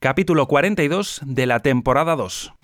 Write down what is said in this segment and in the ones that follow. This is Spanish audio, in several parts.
capítulo 42 de la temporada 2.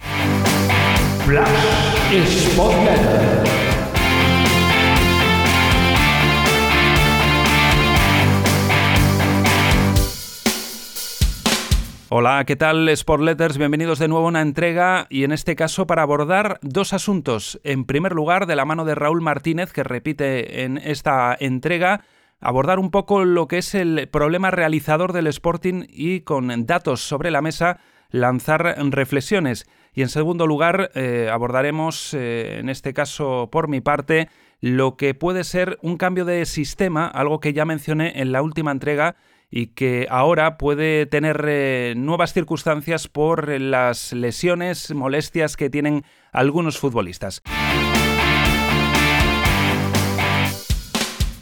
Hola, ¿qué tal Sport Letters? Bienvenidos de nuevo a una entrega y en este caso para abordar dos asuntos. En primer lugar, de la mano de Raúl Martínez, que repite en esta entrega, abordar un poco lo que es el problema realizador del Sporting y con datos sobre la mesa lanzar reflexiones. Y en segundo lugar, eh, abordaremos, eh, en este caso por mi parte, lo que puede ser un cambio de sistema, algo que ya mencioné en la última entrega y que ahora puede tener eh, nuevas circunstancias por las lesiones, molestias que tienen algunos futbolistas.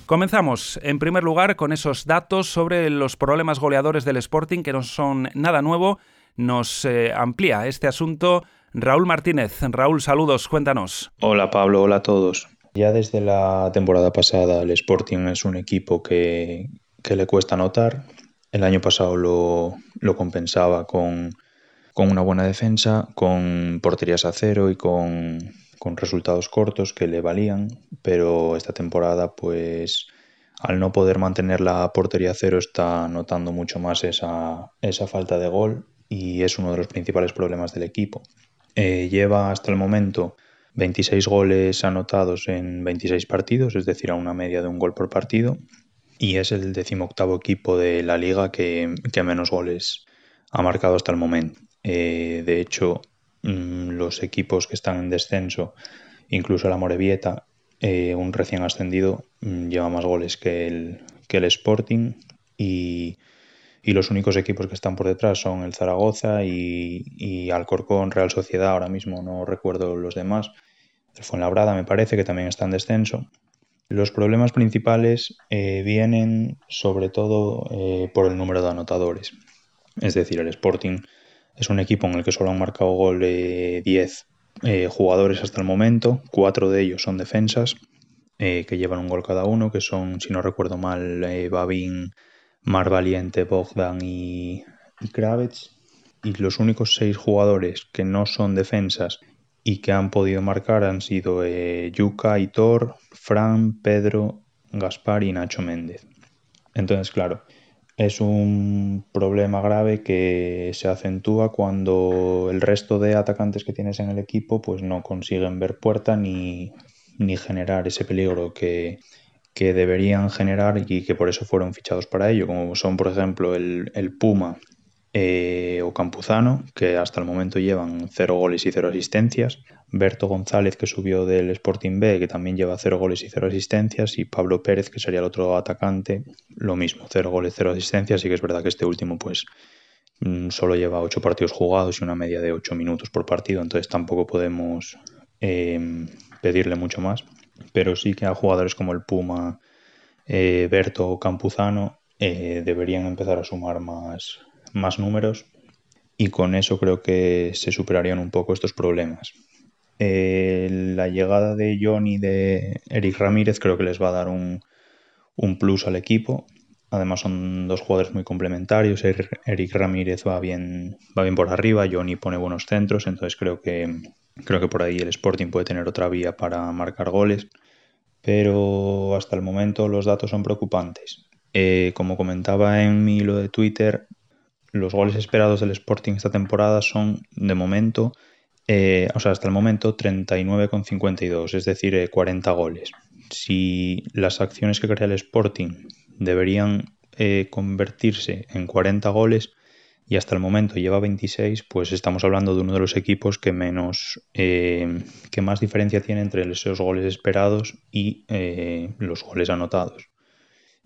Comenzamos, en primer lugar, con esos datos sobre los problemas goleadores del Sporting, que no son nada nuevo. Nos eh, amplía este asunto Raúl Martínez. Raúl, saludos, cuéntanos. Hola Pablo, hola a todos. Ya desde la temporada pasada el Sporting es un equipo que, que le cuesta anotar. El año pasado lo, lo compensaba con, con, una buena defensa, con porterías a cero y con, con, resultados cortos que le valían, pero esta temporada pues al no poder mantener la portería cero está notando mucho más esa, esa falta de gol y es uno de los principales problemas del equipo. Eh, lleva hasta el momento 26 goles anotados en 26 partidos, es decir, a una media de un gol por partido, y es el decimoctavo equipo de la liga que, menos goles ha marcado hasta el momento. Eh, de hecho, los equipos que están en descenso, incluso la Morevieta, eh, un recién ascendido, mm, lleva más goles que el, que el Sporting y, los únicos equipos que están por detrás son el Zaragoza y, y Alcorcón, Real Sociedad, ahora mismo no recuerdo los demás. El Fuenlabrada me parece que también está en descenso los problemas principales eh, vienen sobre todo eh, por el número de anotadores. Es decir, el Sporting es un equipo en el que solo han marcado gol de 10 eh, jugadores hasta el momento. Cuatro de ellos son defensas que llevan un gol cada uno, que son, si no recuerdo mal, Babin, Mar Valiente, Bogdan y, y Kravets. Y los únicos seis jugadores que no son defensas y que han podido marcar han sido eh, Yuka, Hitor, Fran, Pedro, Gaspar y Nacho Méndez. Entonces, claro, es un problema grave que se acentúa cuando el resto de atacantes que tienes en el equipo pues no consiguen ver puerta ni, generar ese peligro que, deberían generar y que por eso fueron fichados para ello, como son por ejemplo el, el Puma eh, o Campuzano, que hasta el momento llevan 0 goles y 0 asistencias, Berto González, que subió del Sporting B, que también lleva 0 goles y 0 asistencias, y Pablo Pérez, que sería el otro atacante, lo mismo, 0 goles, 0 asistencias, y que es verdad que este último pues mm, solo lleva 8 partidos jugados y una media de 8 minutos por partido, entonces tampoco podemos eh, pedirle mucho más, pero sí que a jugadores como el Puma, eh, Berto o Campuzano deberían empezar a sumar más, más números y con eso creo que se superarían un poco estos problemas. Eh, la llegada de John y de Eric Ramírez creo que les va a dar un, plus al equipo. Además son dos jugadores muy complementarios. Eric Ramírez va bien, va bien por arriba, Johnny pone buenos centros, entonces creo que, creo que por ahí el Sporting puede tener otra vía para marcar goles. Pero hasta el momento los datos son preocupantes. Eh, como comentaba en mi hilo de Twitter, los goles esperados del Sporting esta temporada son, de momento, eh, o sea, hasta el momento, 39,52, es decir, 40 eh, goles. Si las acciones que crea el Sporting deberían eh, convertirse en 40 goles y hasta el momento lleva 26, pues estamos hablando de uno de los equipos que menos, que más diferencia tiene entre esos goles esperados y los goles anotados.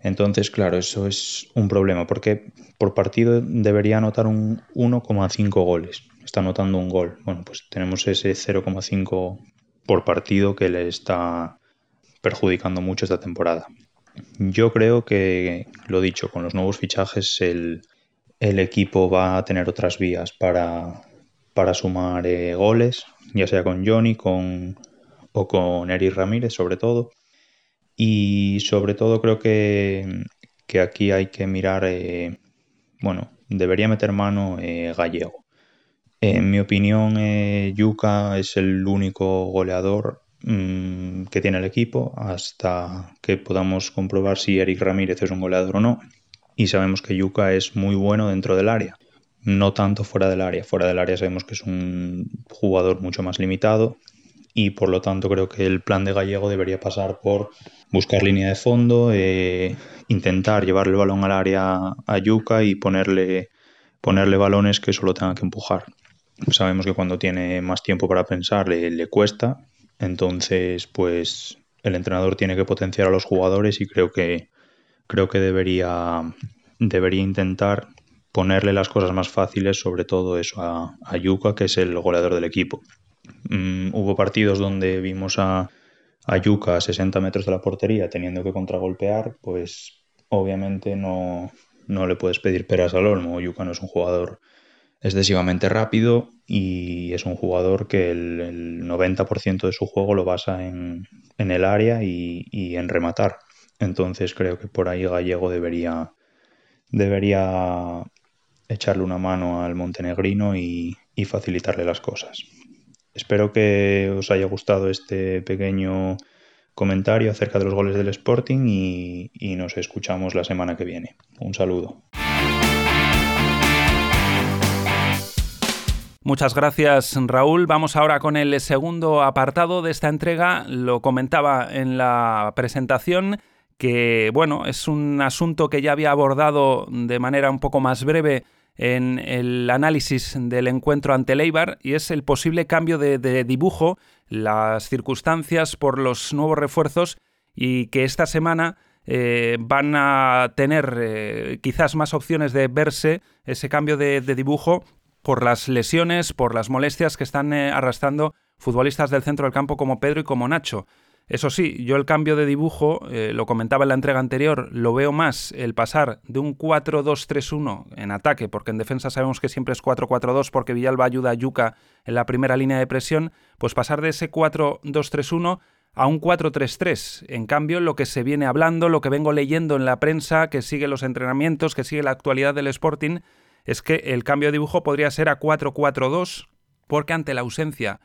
Entonces, claro, eso es un problema, porque por partido debería anotar un 1,5 goles. Está anotando un gol. Bueno, pues tenemos ese 0,5 por partido que le está perjudicando mucho esta temporada. Yo creo que, lo dicho, con los nuevos fichajes el, equipo va a tener otras vías para, para sumar eh, goles, ya sea con Johnny con, o con Eric Ramírez sobre todo. Y sobre todo creo que, aquí hay que mirar, eh, bueno, debería meter mano eh, Gallego. En mi opinión, eh, Yuca es el único goleador mm, que tiene el equipo hasta que podamos comprobar si Eric Ramírez es un goleador o no. Y sabemos que Yuca es muy bueno dentro del área, no tanto fuera del área. Fuera del área sabemos que es un jugador mucho más limitado y por lo tanto creo que el plan de Gallego debería pasar por buscar línea de fondo, eh, intentar llevarle el balón al área a Yuca y ponerle, ponerle balones que solo tenga que empujar. Sabemos que cuando tiene más tiempo para pensar le, cuesta, entonces pues el entrenador tiene que potenciar a los jugadores y creo que creo que debería debería intentar ponerle las cosas más fáciles, sobre todo eso a, a Yuka, que es el goleador del equipo. Mm, hubo partidos donde vimos a, a Yuka a 60 metros de la portería teniendo que contragolpear, pues obviamente no, no le puedes pedir peras al olmo. Yuka no es un jugador excesivamente rápido y es un jugador que el, 90% de su juego lo basa en, el área y, en rematar. Entonces creo que por ahí Gallego debería, debería echarle una mano al montenegrino y, facilitarle las cosas. Espero que os haya gustado este pequeño comentario acerca de los goles del Sporting y nos escuchamos la semana que viene. Un saludo. Muchas gracias Raúl. Vamos ahora con el segundo apartado de esta entrega. Lo comentaba en la presentación que bueno, es un asunto que ya había abordado de manera un poco más breve en el análisis del encuentro ante Leibar y es el posible cambio de, dibujo, las circunstancias por los nuevos refuerzos y que esta semana eh, van a tener eh, quizás más opciones de verse ese cambio de dibujo por las lesiones, por las molestias que están eh, arrastrando futbolistas del centro del campo como Pedro y como Nacho. Eso sí, yo el cambio de dibujo, eh, lo comentaba en la entrega anterior, lo veo más el pasar de un 4-2-3-1 en ataque, porque en defensa sabemos que siempre es 4-4-2 porque Villalba ayuda a Yuca en la primera línea de presión, pues pasar de ese 4-2-3-1 a un 4-3-3. En cambio, lo que se viene hablando, lo que vengo leyendo en la prensa, que sigue los entrenamientos, que sigue la actualidad del Sporting, es que el cambio de dibujo podría ser a 4-4-2 porque ante la ausencia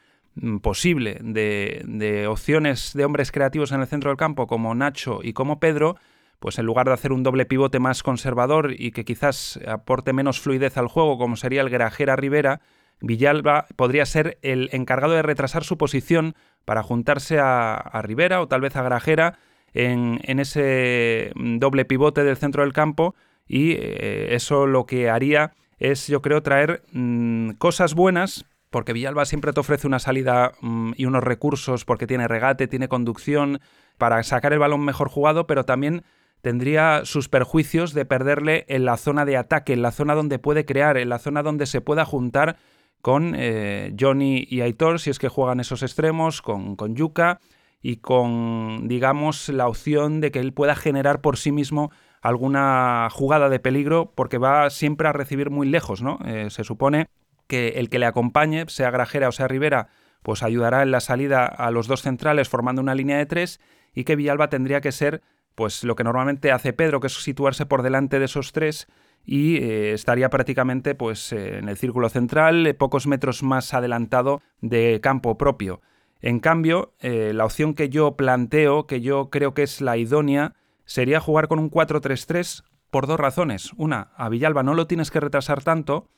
posible de, opciones de hombres creativos en el centro del campo como Nacho y como Pedro, pues en lugar de hacer un doble pivote más conservador y que quizás aporte menos fluidez al juego como sería el Grajera Rivera, Villalba podría ser el encargado de retrasar su posición para juntarse a, Rivera o tal vez a Grajera en, en, ese mm, doble pivote del centro del campo y eh, eso lo que haría es, yo creo, traer mm, cosas buenas, porque Villalba siempre te ofrece una salida mm, y unos recursos, porque tiene regate, tiene conducción, para sacar el balón mejor jugado, pero también tendría sus perjuicios de perderle en la zona de ataque, en la zona donde puede crear, en la zona donde se pueda juntar con eh, Johnny y Aitor, si es que juegan esos extremos, con, con Yuka y con, digamos, la opción de que él pueda generar por sí mismo alguna jugada de peligro porque va siempre a recibir muy lejos, ¿no? Eh, se supone que el que le acompañe, sea Grajera o sea Rivera, pues ayudará en la salida a los dos centrales formando una línea de tres y que Villalba tendría que ser pues lo que normalmente hace Pedro, que es situarse por delante de esos tres y eh, estaría prácticamente pues en el círculo central, pocos metros más adelantado de campo propio. En cambio, eh, la opción que yo planteo, que yo creo que es la idónea, sería jugar con un 4-3-3 por dos razones. Una, a Villalba no lo tienes que retrasar tanto.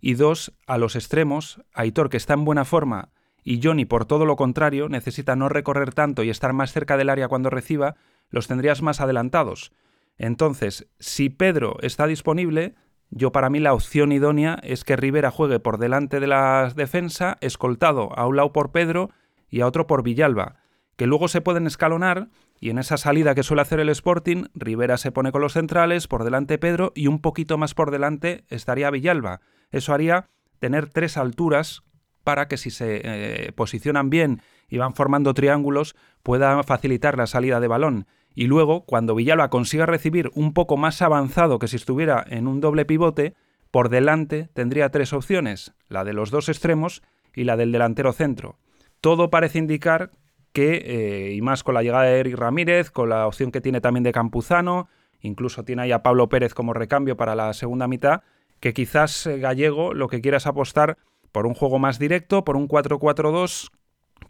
Y dos, a los extremos, Aitor, que está en buena forma, y Johnny, por todo lo contrario, necesita no recorrer tanto y estar más cerca del área cuando reciba, los tendrías más adelantados. Entonces, si Pedro está disponible, yo para mí la opción idónea es que Rivera juegue por delante de la defensa, escoltado a un lado por Pedro y a otro por Villalba, que luego se pueden escalonar y en esa salida que suele hacer el Sporting, Rivera se pone con los centrales, por delante Pedro y un poquito más por delante estaría Villalba. Eso haría tener tres alturas para que si se eh, posicionan bien y van formando triángulos pueda facilitar la salida de balón. Y luego, cuando Villalba consiga recibir un poco más avanzado que si estuviera en un doble pivote, por delante tendría tres opciones, la de los dos extremos y la del delantero centro. Todo parece indicar que, eh, y más con la llegada de Eric Ramírez, con la opción que tiene también de Campuzano, incluso tiene ahí a Pablo Pérez como recambio para la segunda mitad, que quizás eh, Gallego lo que quieras apostar por un juego más directo, por un 4-4-2,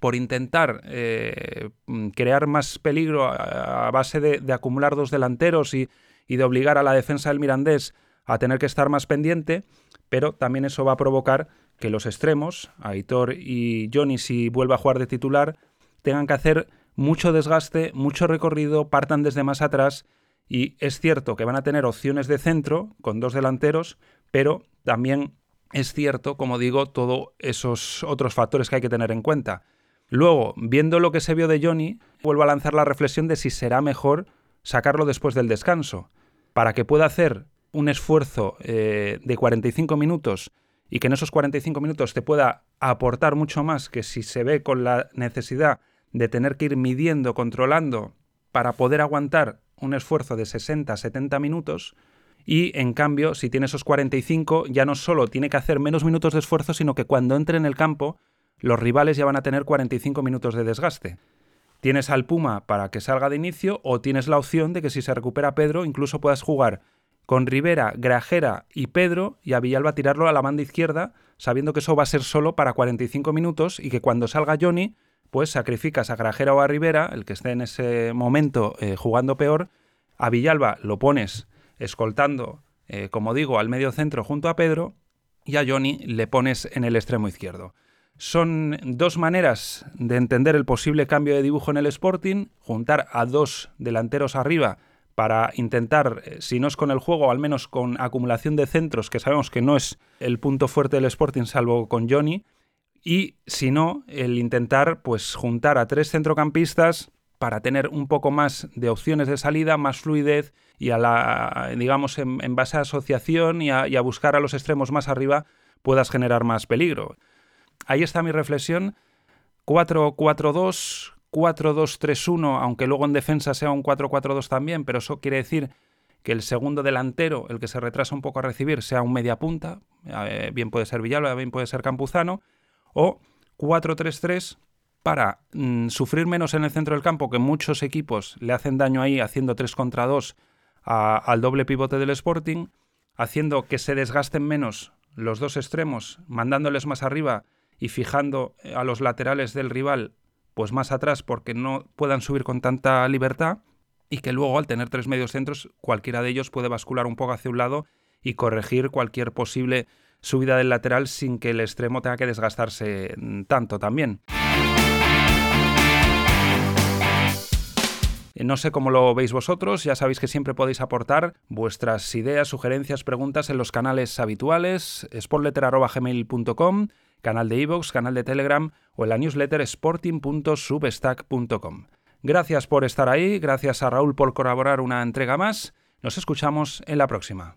por intentar eh, crear más peligro a, base de, acumular dos delanteros y, y de obligar a la defensa del Mirandés a tener que estar más pendiente, pero también eso va a provocar que los extremos, Aitor y Johnny, si vuelve a jugar de titular, tengan que hacer mucho desgaste, mucho recorrido, partan desde más atrás y es cierto que van a tener opciones de centro con dos delanteros, pero también es cierto, como digo, todos esos otros factores que hay que tener en cuenta. Luego, viendo lo que se vio de Johnny, vuelvo a lanzar la reflexión de si será mejor sacarlo después del descanso, para que pueda hacer un esfuerzo eh, de 45 minutos y que en esos 45 minutos te pueda aportar mucho más que si se ve con la necesidad de tener que ir midiendo, controlando para poder aguantar un esfuerzo de 60, 70 minutos, y en cambio, si tiene esos 45, ya no solo tiene que hacer menos minutos de esfuerzo, sino que cuando entre en el campo, los rivales ya van a tener 45 minutos de desgaste. Tienes al Puma para que salga de inicio o tienes la opción de que si se recupera Pedro, incluso puedas jugar con Rivera, Grajera y Pedro y a Villalba tirarlo a la banda izquierda, sabiendo que eso va a ser solo para 45 minutos y que cuando salga Johnny, pues sacrificas a Grajera o a Rivera, el que esté en ese momento eh, jugando peor, a Villalba lo pones escoltando, eh, como digo, al medio centro junto a Pedro y a Johnny le pones en el extremo izquierdo. Son dos maneras de entender el posible cambio de dibujo en el Sporting, juntar a dos delanteros arriba para intentar, eh, si no es con el juego, al menos con acumulación de centros, que sabemos que no es el punto fuerte del Sporting salvo con Johnny, y si no, el intentar pues juntar a tres centrocampistas para tener un poco más de opciones de salida, más fluidez y a la, digamos, en, base a asociación y a, buscar a los extremos más arriba, puedas generar más peligro. Ahí está mi reflexión. 4-4-2, 4-2-3-1, aunque luego en defensa sea un 4-4-2 también, pero eso quiere decir que el segundo delantero, el que se retrasa un poco a recibir, sea un media punta, eh, bien puede ser Villalba, bien puede ser Campuzano, o 4-3-3 para mm, sufrir menos en el centro del campo, que muchos equipos le hacen daño ahí haciendo 3 contra 2 al doble pivote del Sporting, haciendo que se desgasten menos los dos extremos, mandándoles más arriba y fijando eh, a los laterales del rival pues más atrás porque no puedan subir con tanta libertad y que luego al tener tres medios centros cualquiera de ellos puede bascular un poco hacia un lado y corregir cualquier posible subida del lateral sin que el extremo tenga que desgastarse mm, tanto también. Eh, no sé cómo lo veis vosotros, ya sabéis que siempre podéis aportar vuestras ideas, sugerencias, preguntas en los canales habituales, sportletter.gmail.com, canal de iVoox, canal de Telegram o en la newsletter sporting.substack.com. Gracias por estar ahí, gracias a Raúl por colaborar una entrega más. Nos escuchamos en la próxima.